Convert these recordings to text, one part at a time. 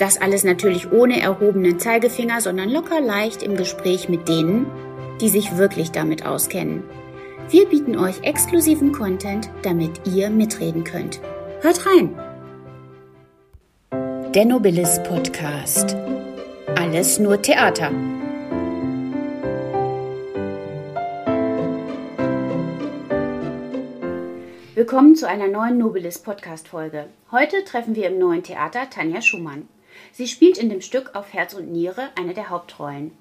Das alles natürlich ohne erhobenen Zeigefinger, sondern locker leicht im Gespräch mit denen, die sich wirklich damit auskennen. Wir bieten euch exklusiven Content, damit ihr mitreden könnt. Hört rein! Der Nobilis Podcast. Alles nur Theater. Willkommen zu einer neuen Nobilis Podcast Folge. Heute treffen wir im neuen Theater Tanja Schumann. Sie spielt in dem Stück auf Herz und Niere eine der Hauptrollen.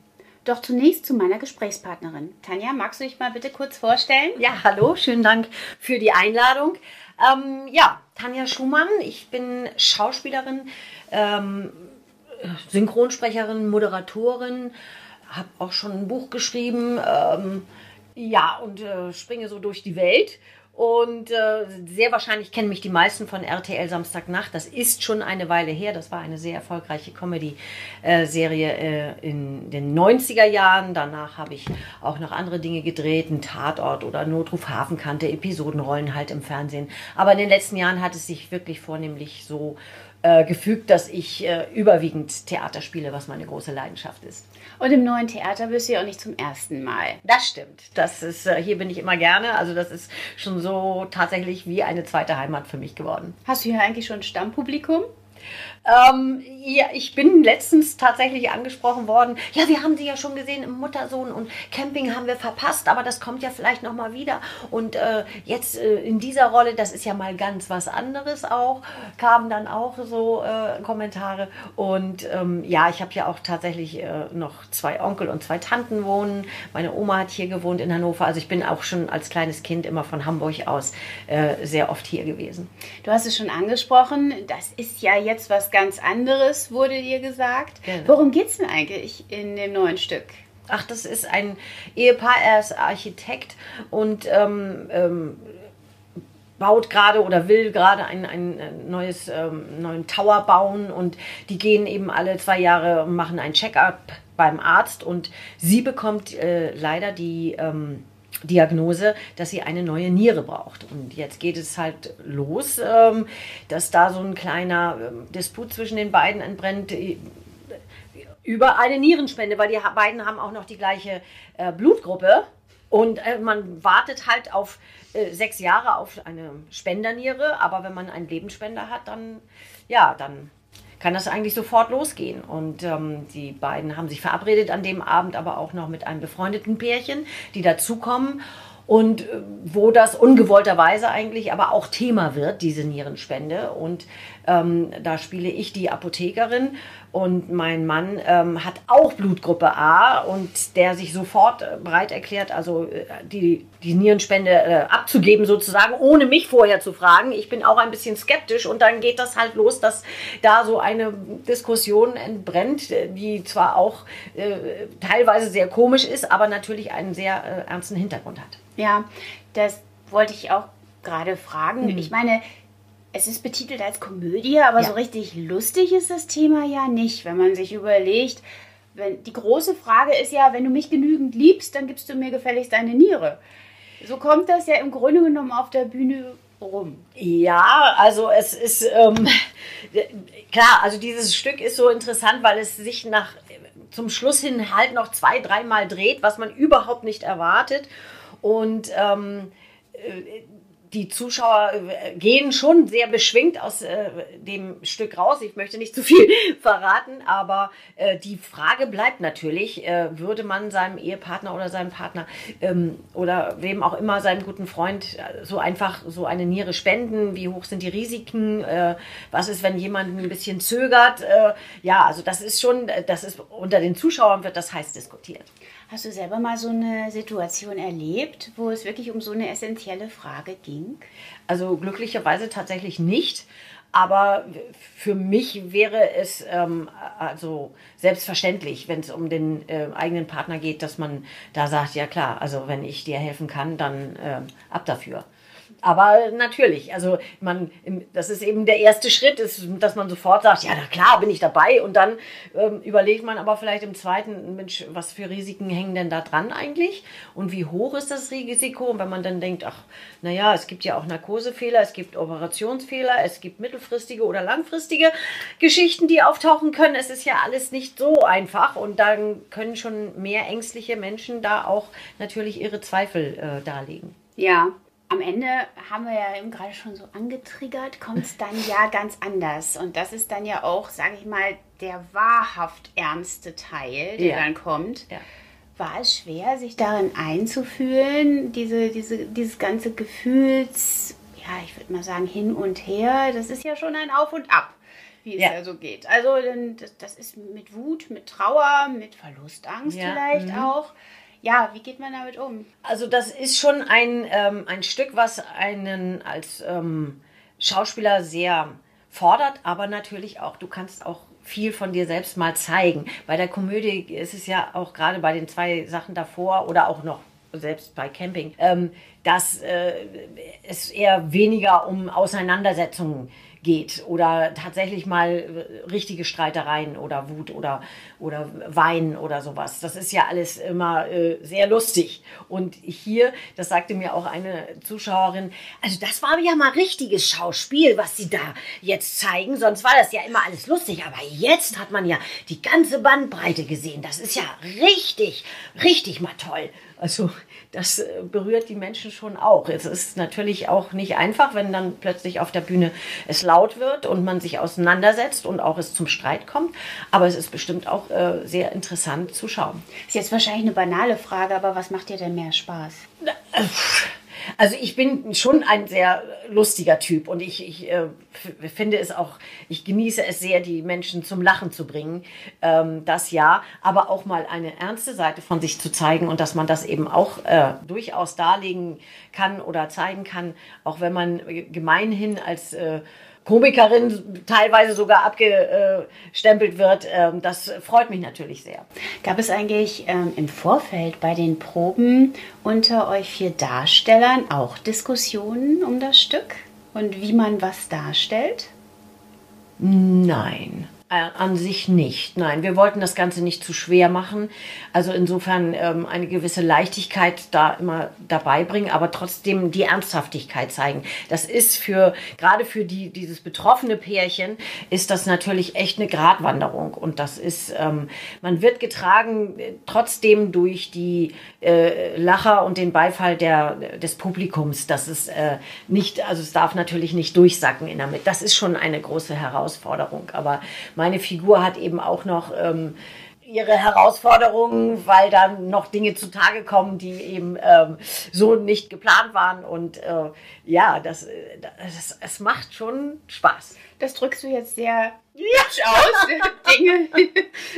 Doch zunächst zu meiner Gesprächspartnerin. Tanja, magst du dich mal bitte kurz vorstellen? Ja, hallo, schönen Dank für die Einladung. Ähm, ja, Tanja Schumann, ich bin Schauspielerin, ähm, Synchronsprecherin, Moderatorin, habe auch schon ein Buch geschrieben, ähm, ja, und äh, springe so durch die Welt und äh, sehr wahrscheinlich kennen mich die meisten von RTL Samstagnacht. Das ist schon eine Weile her. Das war eine sehr erfolgreiche Comedy-Serie äh, in den 90er Jahren. Danach habe ich auch noch andere Dinge gedreht, ein Tatort oder Notruf Hafenkante, Episodenrollen halt im Fernsehen. Aber in den letzten Jahren hat es sich wirklich vornehmlich so äh, gefügt, dass ich äh, überwiegend Theater spiele, was meine große Leidenschaft ist. Und im neuen Theater bist du ja auch nicht zum ersten Mal. Das stimmt. Das ist, äh, hier bin ich immer gerne. Also das ist schon so tatsächlich wie eine zweite Heimat für mich geworden. Hast du hier eigentlich schon Stammpublikum? Ähm, ja, ich bin letztens tatsächlich angesprochen worden. Ja, wir haben sie ja schon gesehen im Muttersohn und Camping haben wir verpasst, aber das kommt ja vielleicht noch mal wieder. Und äh, jetzt äh, in dieser Rolle, das ist ja mal ganz was anderes auch, kamen dann auch so äh, Kommentare. Und ähm, ja, ich habe ja auch tatsächlich äh, noch zwei Onkel und zwei Tanten wohnen. Meine Oma hat hier gewohnt in Hannover. Also ich bin auch schon als kleines Kind immer von Hamburg aus äh, sehr oft hier gewesen. Du hast es schon angesprochen, das ist ja jetzt was ganz anderes, wurde dir gesagt. Genau. Worum geht es denn eigentlich in dem neuen Stück? Ach, das ist ein Ehepaar, er ist Architekt und ähm, ähm, baut gerade oder will gerade ein, ein neues ähm, neuen Tower bauen und die gehen eben alle zwei Jahre und machen ein Check-up beim Arzt und sie bekommt äh, leider die ähm, Diagnose, dass sie eine neue Niere braucht. Und jetzt geht es halt los, ähm, dass da so ein kleiner ähm, Disput zwischen den beiden entbrennt äh, über eine Nierenspende, weil die beiden haben auch noch die gleiche äh, Blutgruppe. Und äh, man wartet halt auf sechs Jahre auf eine Spenderniere, aber wenn man einen Lebensspender hat, dann ja, dann kann das eigentlich sofort losgehen. Und ähm, die beiden haben sich verabredet an dem Abend, aber auch noch mit einem befreundeten Pärchen, die dazukommen und äh, wo das ungewollterweise eigentlich aber auch Thema wird, diese Nierenspende. Und ähm, da spiele ich die Apothekerin und mein Mann ähm, hat auch Blutgruppe A und der sich sofort äh, bereit erklärt, also äh, die, die Nierenspende äh, abzugeben sozusagen, ohne mich vorher zu fragen. Ich bin auch ein bisschen skeptisch und dann geht das halt los, dass da so eine Diskussion entbrennt, die zwar auch äh, teilweise sehr komisch ist, aber natürlich einen sehr äh, ernsten Hintergrund hat. Ja, das wollte ich auch gerade fragen. Mhm. Ich meine, es ist betitelt als Komödie, aber ja. so richtig lustig ist das Thema ja nicht, wenn man sich überlegt, wenn, die große Frage ist ja, wenn du mich genügend liebst, dann gibst du mir gefälligst deine Niere. So kommt das ja im Grunde genommen auf der Bühne rum. Ja, also es ist ähm, klar, also dieses Stück ist so interessant, weil es sich nach zum Schluss hin halt noch zwei, dreimal dreht, was man überhaupt nicht erwartet. Und ähm, äh, die Zuschauer äh, gehen schon sehr beschwingt aus äh, dem Stück raus. Ich möchte nicht zu viel verraten, aber äh, die Frage bleibt natürlich, äh, würde man seinem Ehepartner oder seinem Partner ähm, oder wem auch immer, seinem guten Freund, äh, so einfach so eine Niere spenden? Wie hoch sind die Risiken? Äh, was ist, wenn jemand ein bisschen zögert? ja, also das ist schon, das ist unter den Zuschauern wird das heiß diskutiert. Hast du selber mal so eine Situation erlebt, wo es wirklich um so eine essentielle Frage ging? Also glücklicherweise tatsächlich nicht. Aber für mich wäre es ähm, also selbstverständlich, wenn es um den äh, eigenen Partner geht, dass man da sagt, ja klar, also wenn ich dir helfen kann, dann äh, ab dafür. Aber natürlich, also man, das ist eben der erste Schritt, ist, dass man sofort sagt, ja, na klar, bin ich dabei. Und dann ähm, überlegt man aber vielleicht im zweiten, Mensch, was für Risiken hängen denn da dran eigentlich? Und wie hoch ist das Risiko? Und wenn man dann denkt, ach, naja, es gibt ja auch Narkosefehler, es gibt Operationsfehler, es gibt mittelfristige oder langfristige Geschichten, die auftauchen können. Es ist ja alles nicht so einfach. Und dann können schon mehr ängstliche Menschen da auch natürlich ihre Zweifel äh, darlegen. Ja, am Ende haben wir ja eben gerade schon so angetriggert, kommt es dann ja ganz anders. Und das ist dann ja auch, sage ich mal, der wahrhaft ernste Teil, der ja. dann kommt. Ja. War es schwer, sich darin einzufühlen, diese, diese, dieses ganze Gefühls, ja, ich würde mal sagen, hin und her, das ist ja schon ein Auf und Ab, wie es ja, ja so geht. Also das, das, ist mit Wut, mit Trauer, mit Verlustangst vielleicht mhm. auch ja, wie geht man damit um? Also das ist schon ein, ähm, ein Stück, was einen als ähm, Schauspieler sehr fordert, aber natürlich auch, du kannst auch viel von dir selbst mal zeigen. Bei der Komödie ist es ja auch gerade bei den zwei Sachen davor oder auch noch selbst bei Camping, ähm, dass äh, es eher weniger um Auseinandersetzungen geht geht oder tatsächlich mal äh, richtige Streitereien oder Wut oder, oder Wein oder sowas. Das ist ja alles immer äh, sehr lustig. Und hier, das sagte mir auch eine Zuschauerin, also das war ja mal richtiges Schauspiel, was sie da jetzt zeigen. Sonst war das ja immer alles lustig. Aber jetzt hat man ja die ganze Bandbreite gesehen. Das ist ja richtig, richtig mal toll. Also das äh, berührt die Menschen schon auch. Es ist natürlich auch nicht einfach, wenn dann plötzlich auf der Bühne es laut wird und man sich auseinandersetzt und auch es zum Streit kommt. Aber es ist bestimmt auch äh, sehr interessant zu schauen. Ist jetzt wahrscheinlich eine banale Frage, aber was macht dir denn mehr Spaß? Äh, also ich bin schon ein sehr lustiger Typ und ich, ich äh, finde es auch, ich genieße es sehr, die Menschen zum Lachen zu bringen. Ähm, das ja, aber auch mal eine ernste Seite von sich zu zeigen und dass man das eben auch äh, durchaus darlegen kann oder zeigen kann, auch wenn man gemeinhin als äh, Komikerin teilweise sogar abgestempelt wird. Ähm, das freut mich natürlich sehr. Gab es eigentlich ähm, im Vorfeld bei den Proben unter euch vier Darstellern auch Diskussionen um das Stück und wie man was darstellt? Nein. Äh, an sich nicht. Nein, wir wollten das Ganze nicht zu schwer machen. Also insofern ähm, eine gewisse Leichtigkeit da immer dabei bringen, aber trotzdem die Ernsthaftigkeit zeigen. Das ist für, gerade für die, dieses betroffene Pärchen, ist das natürlich echt eine Gratwanderung. Und das ist, ähm, man wird getragen äh, trotzdem durch die äh, Lacher und den Beifall der, des Publikums. Das ist äh, nicht, also es darf natürlich nicht durchsacken in der Mitte. Das ist schon eine große Herausforderung. Aber meine Figur hat eben auch noch ähm, ihre Herausforderungen, weil dann noch Dinge zutage kommen, die eben ähm, so nicht geplant waren. Und äh, ja, das, äh, das, es macht schon Spaß. Das drückst du jetzt sehr aus. Dinge.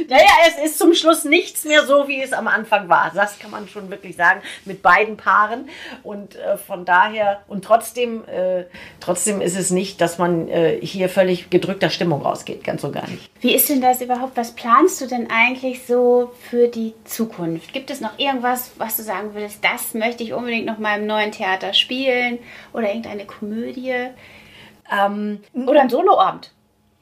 naja, es ist zum Schluss nichts mehr so, wie es am Anfang war. Das kann man schon wirklich sagen, mit beiden Paaren. Und äh, von daher, und trotzdem, äh, trotzdem ist es nicht, dass man äh, hier völlig gedrückter Stimmung rausgeht, ganz so gar nicht. Wie ist denn das überhaupt? Was planst du denn eigentlich so für die Zukunft? Gibt es noch irgendwas, was du sagen würdest, das möchte ich unbedingt noch mal im neuen Theater spielen? Oder irgendeine Komödie? Ähm, Oder ein Soloabend?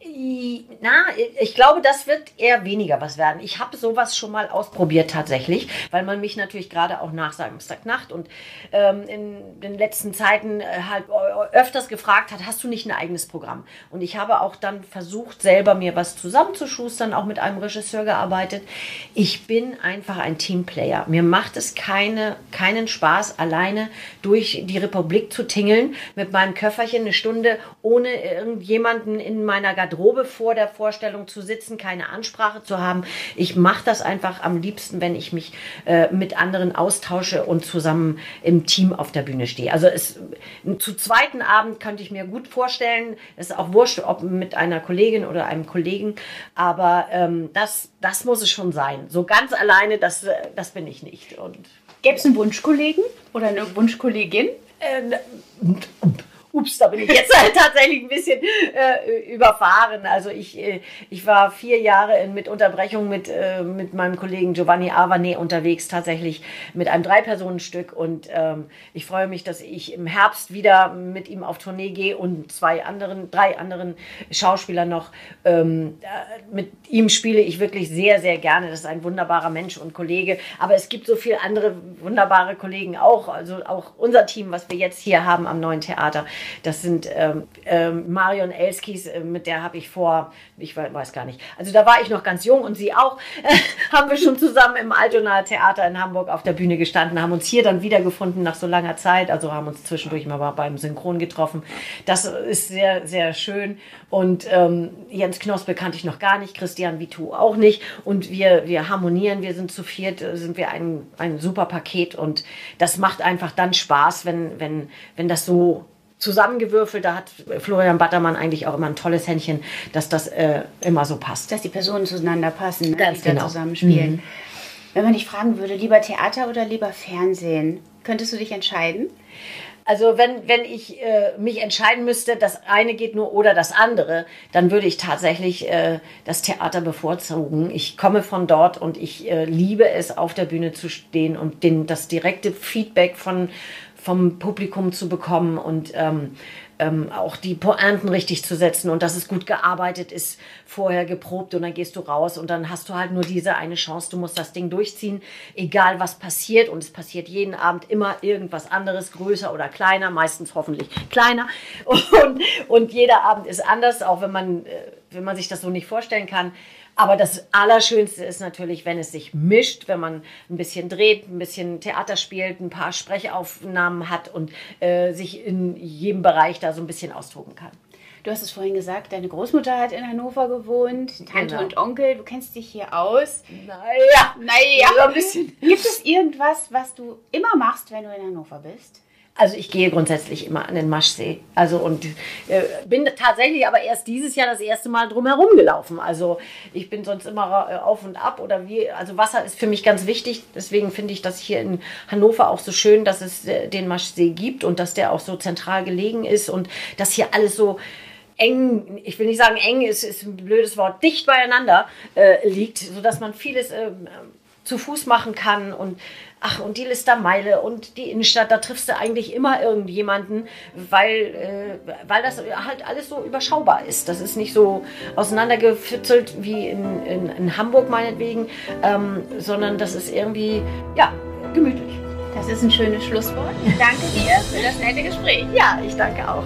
Na, ich glaube, das wird eher weniger was werden. Ich habe sowas schon mal ausprobiert tatsächlich, weil man mich natürlich gerade auch nach Samstagnacht und ähm, in den letzten Zeiten äh, halt öfters gefragt hat, hast du nicht ein eigenes Programm? Und ich habe auch dann versucht, selber mir was zusammenzuschustern, auch mit einem Regisseur gearbeitet. Ich bin einfach ein Teamplayer. Mir macht es keine, keinen Spaß, alleine durch die Republik zu tingeln mit meinem Köfferchen eine Stunde ohne irgendjemanden in meiner Garderobe Garderobe vor der Vorstellung zu sitzen, keine Ansprache zu haben. Ich mache das einfach am liebsten, wenn ich mich äh, mit anderen austausche und zusammen im Team auf der Bühne stehe. Also es, zu zweiten Abend könnte ich mir gut vorstellen, es ist auch wurscht, ob mit einer Kollegin oder einem Kollegen, aber ähm, das, das muss es schon sein. So ganz alleine, das, äh, das bin ich nicht. Gäbe es einen Wunschkollegen oder eine Wunschkollegin? Äh, ups, da bin ich jetzt halt tatsächlich ein bisschen äh, überfahren. Also ich, äh, ich war vier Jahre in, mit Unterbrechung mit, äh, mit meinem Kollegen Giovanni Avane unterwegs, tatsächlich mit einem Drei-Personen-Stück. Und ähm, ich freue mich, dass ich im Herbst wieder mit ihm auf Tournee gehe und zwei anderen, drei anderen Schauspielern noch. Ähm, äh, mit ihm spiele ich wirklich sehr, sehr gerne. Das ist ein wunderbarer Mensch und Kollege. Aber es gibt so viele andere wunderbare Kollegen auch. Also auch unser Team, was wir jetzt hier haben am neuen Theater. Das sind ähm, ähm, Marion Elskis, äh, mit der habe ich vor, ich weiß gar nicht, also da war ich noch ganz jung und sie auch, äh, haben wir schon zusammen im Altonaer Theater in Hamburg auf der Bühne gestanden, haben uns hier dann wiedergefunden nach so langer Zeit, also haben uns zwischendurch mal beim Synchron getroffen. Das ist sehr, sehr schön. Und ähm, Jens Knospe kannte ich noch gar nicht, Christian Vitu auch nicht. Und wir, wir harmonieren, wir sind zu viert, äh, sind wir ein, ein super Paket. Und das macht einfach dann Spaß, wenn, wenn, wenn das so zusammengewürfelt. Da hat Florian Battermann eigentlich auch immer ein tolles Händchen, dass das äh, immer so passt. Dass die Personen zueinander passen, ne? Ganz die genau. zusammenspielen. Mhm. Wenn man dich fragen würde, lieber Theater oder lieber Fernsehen, könntest du dich entscheiden? Also wenn, wenn ich äh, mich entscheiden müsste, das eine geht nur oder das andere, dann würde ich tatsächlich äh, das Theater bevorzugen. Ich komme von dort und ich äh, liebe es, auf der Bühne zu stehen und den, das direkte Feedback von, vom Publikum zu bekommen und ähm, ähm, auch die Pointen richtig zu setzen und dass es gut gearbeitet ist, vorher geprobt und dann gehst du raus und dann hast du halt nur diese eine Chance. Du musst das Ding durchziehen, egal was passiert und es passiert jeden Abend immer irgendwas anderes, größer oder kleiner, meistens hoffentlich kleiner und, und jeder Abend ist anders, auch wenn man, äh, wenn man sich das so nicht vorstellen kann. Aber das Allerschönste ist natürlich, wenn es sich mischt, wenn man ein bisschen dreht, ein bisschen Theater spielt, ein paar Sprechaufnahmen hat und äh, sich in jedem Bereich da so ein bisschen austoben kann. Du hast es vorhin gesagt, deine Großmutter hat in Hannover gewohnt, Tante genau. und Onkel, du kennst dich hier aus. Naja, naja, so ein bisschen. Gibt es irgendwas, was du immer machst, wenn du in Hannover bist? Also ich gehe grundsätzlich immer an den Maschsee. Also und äh, bin tatsächlich aber erst dieses Jahr das erste Mal drumherum gelaufen. Also ich bin sonst immer äh, auf und ab oder wie. Also Wasser ist für mich ganz wichtig. Deswegen finde ich das hier in Hannover auch so schön, dass es äh, den Maschsee gibt und dass der auch so zentral gelegen ist und dass hier alles so eng, ich will nicht sagen eng, ist, ist ein blödes Wort, dicht beieinander äh, liegt, sodass man vieles äh, zu Fuß machen kann und ach, und die Listermeile und die Innenstadt, da triffst du eigentlich immer irgendjemanden, weil, äh, weil das halt alles so überschaubar ist. Das ist nicht so auseinandergefitzelt wie in, in, in Hamburg meinetwegen, ähm, sondern das ist irgendwie, ja, gemütlich. Das ist ein schönes Schlusswort. Ich danke dir für das nette Gespräch. Ja, ich danke auch.